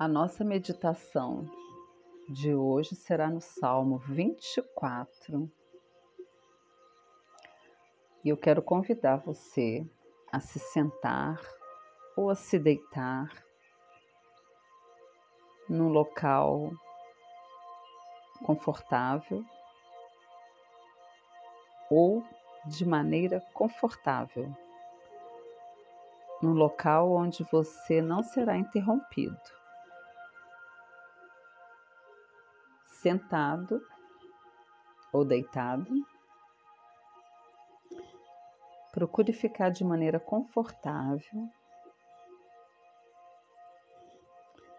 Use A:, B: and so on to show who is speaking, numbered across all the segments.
A: A nossa meditação de hoje será no Salmo 24. E eu quero convidar você a se sentar ou a se deitar num local confortável ou de maneira confortável, num local onde você não será interrompido. Sentado ou deitado. Procure ficar de maneira confortável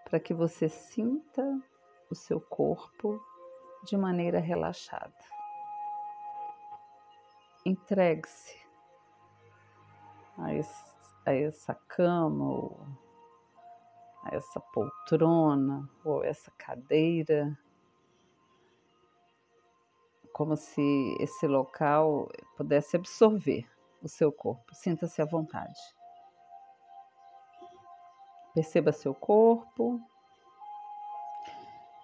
A: para que você sinta o seu corpo de maneira relaxada. Entregue-se a, a, essa cama ou a essa poltrona ou essa cadeira como se esse local pudesse absorver o seu corpo. Sinta-se à vontade. Perceba seu corpo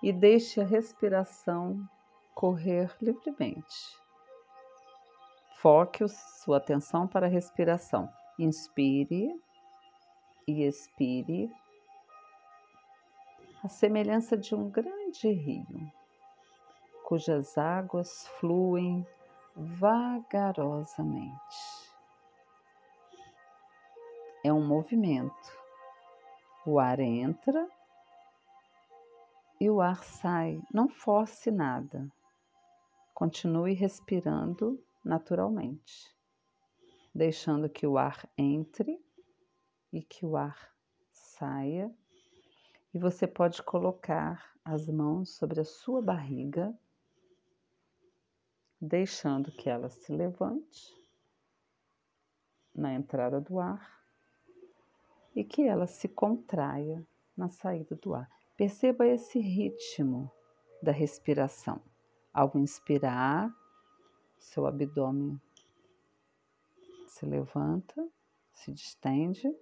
A: e deixe a respiração correr livremente. Foque sua atenção para a respiração. Inspire e expire, a semelhança de um grande rio cujas águas fluem vagarosamente. É um movimento. O ar entra e o ar sai. Não force nada. Continue respirando naturalmente, deixando que o ar entre e que o ar saia. E você pode colocar as mãos sobre a sua barriga deixando que ela se levante na entrada do ar e que ela se contraia na saída do ar. Perceba esse ritmo da respiração. Ao inspirar, seu abdômen se levanta, se distende.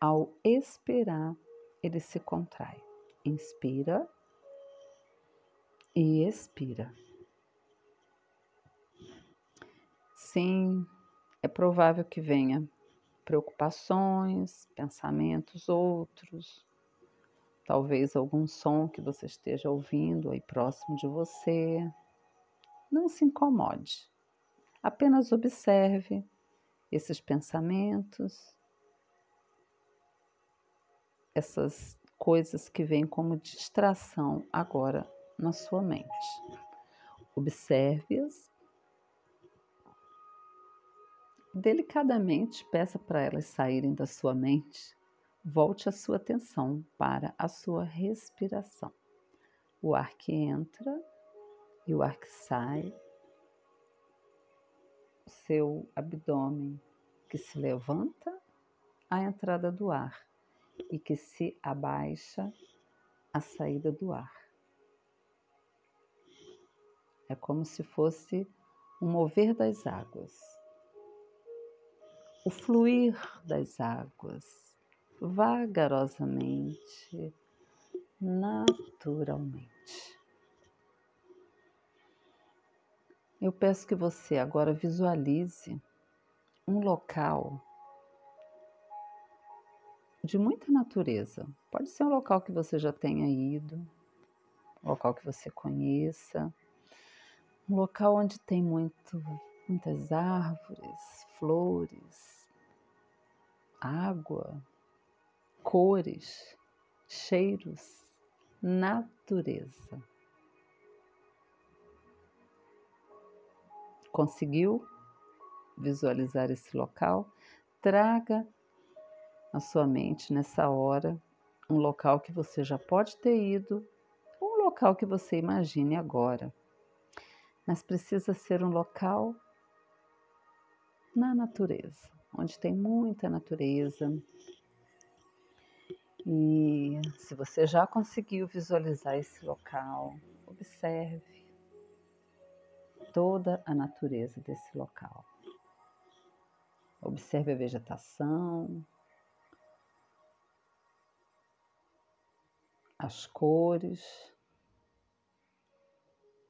A: Ao expirar, ele se contrai. Inspira e expira. Sim, é provável que venha preocupações, pensamentos outros, talvez algum som que você esteja ouvindo aí próximo de você. Não se incomode, apenas observe esses pensamentos, essas coisas que vêm como distração agora na sua mente. Observe-as Delicadamente peça para elas saírem da sua mente. Volte a sua atenção para a sua respiração. O ar que entra e o ar que sai. O seu abdômen que se levanta à entrada do ar e que se abaixa à saída do ar. É como se fosse um mover das águas o fluir das águas vagarosamente, naturalmente. Eu peço que você agora visualize um local de muita natureza. Pode ser um local que você já tenha ido, um local que você conheça, um local onde tem muito, muitas árvores, flores, água, cores, cheiros, natureza. Conseguiu visualizar esse local? Traga à sua mente nessa hora um local que você já pode ter ido, um local que você imagine agora. Mas precisa ser um local na natureza onde tem muita natureza. E se você já conseguiu visualizar esse local, observe toda a natureza desse local. Observe a vegetação, as cores,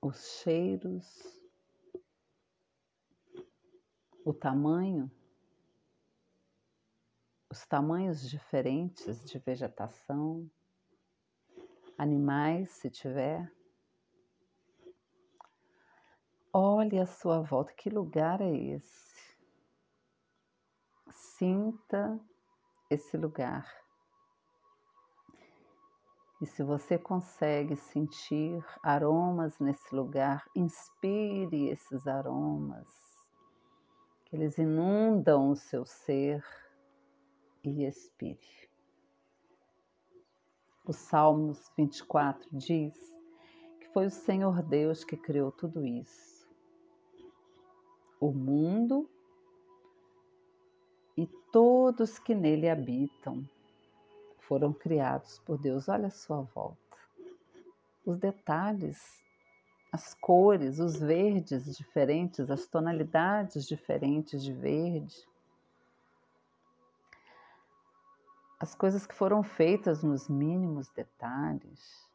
A: os cheiros, o tamanho, os tamanhos diferentes de vegetação, animais, se tiver. Olhe à sua volta, que lugar é esse? Sinta esse lugar. E se você consegue sentir aromas nesse lugar, inspire esses aromas, eles inundam o seu ser e expire. O Salmos 24 diz que foi o Senhor Deus que criou tudo isso o mundo e todos que nele habitam foram criados por Deus. Olha a sua volta. Os detalhes, as cores, os verdes diferentes, as tonalidades diferentes de verde. As coisas que foram feitas nos mínimos detalhes.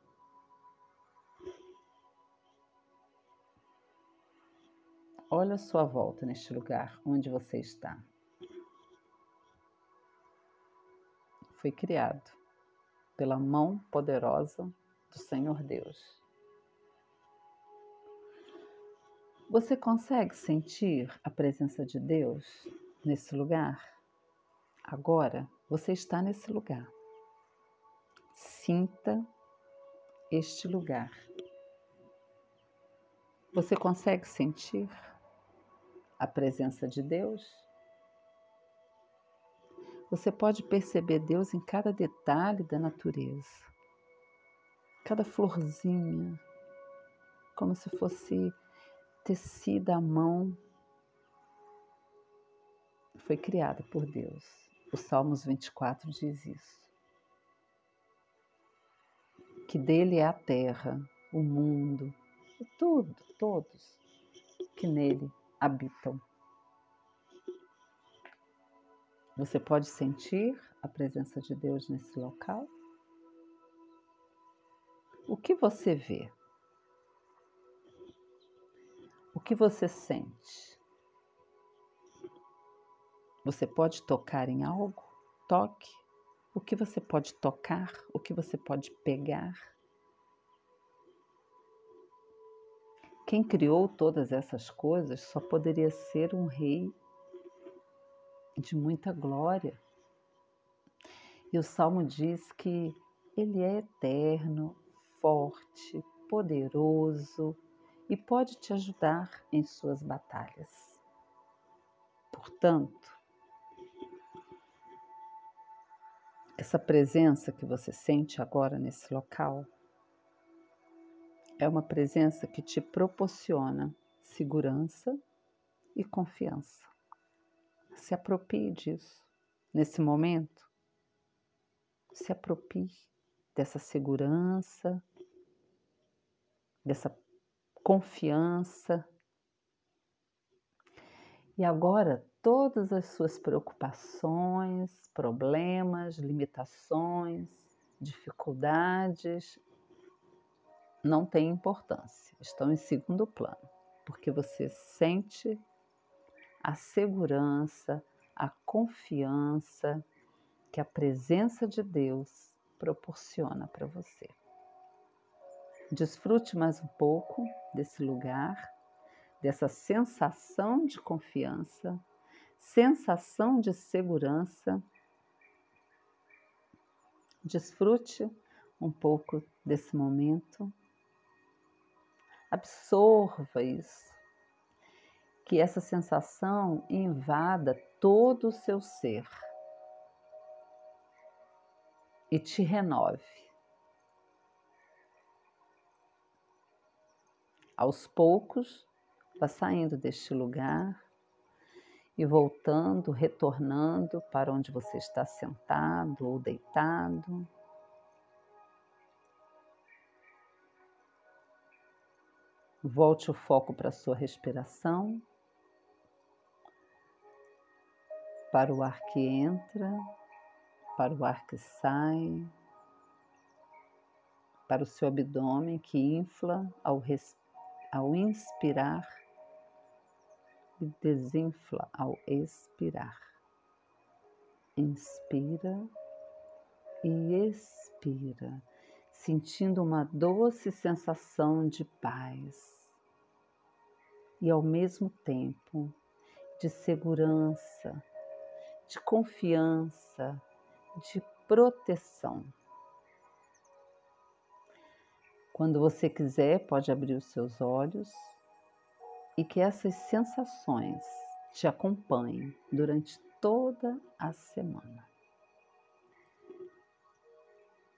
A: Olha a sua volta neste lugar onde você está. Foi criado pela mão poderosa do Senhor Deus. Você consegue sentir a presença de Deus nesse lugar? Agora você está nesse lugar. Sinta este lugar. Você consegue sentir? a presença de Deus, você pode perceber Deus em cada detalhe da natureza, cada florzinha, como se fosse tecida à mão, foi criada por Deus. O Salmos 24 diz isso. Que dele é a terra, o mundo, tudo, todos que nele habitam. Você pode sentir a presença de Deus nesse local? O que você vê? O que você sente? Você pode tocar em algo? Toque. O que você pode tocar? O que você pode pegar? Quem criou todas essas coisas só poderia ser um rei de muita glória. E o salmo diz que ele é eterno, forte, poderoso e pode te ajudar em suas batalhas. Portanto, essa presença que você sente agora nesse local é uma presença que te proporciona segurança e confiança. Se aproprie disso. Nesse momento, se aproprie dessa segurança, dessa confiança. E agora, todas as suas preocupações, problemas, limitações, dificuldades não têm importância, estão em segundo plano, porque você sente a segurança, a confiança que a presença de Deus proporciona para você. Desfrute mais um pouco desse lugar, dessa sensação de confiança, sensação de segurança. Desfrute um pouco desse momento Absorva isso. Que essa sensação invada todo o seu ser e te renove. Aos poucos, vá saindo deste lugar e voltando, retornando para onde você está sentado ou deitado. Volte o foco para a sua respiração, para o ar que entra, para o ar que sai. para o seu abdômen que infla ao, res, ao inspirar e desinfla ao expirar. Inspira e expira, sentindo uma doce sensação de paz e ao mesmo tempo de segurança, de confiança, de proteção. Quando você quiser, pode abrir os seus olhos e que essas sensações te acompanhem durante toda a semana.